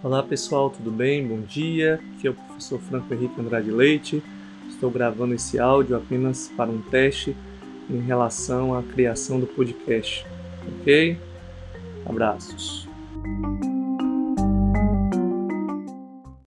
Olá pessoal, tudo bem? Bom dia. Aqui é o professor Franco Henrique Andrade Leite. Estou gravando esse áudio apenas para um teste em relação à criação do podcast. Ok? Abraços.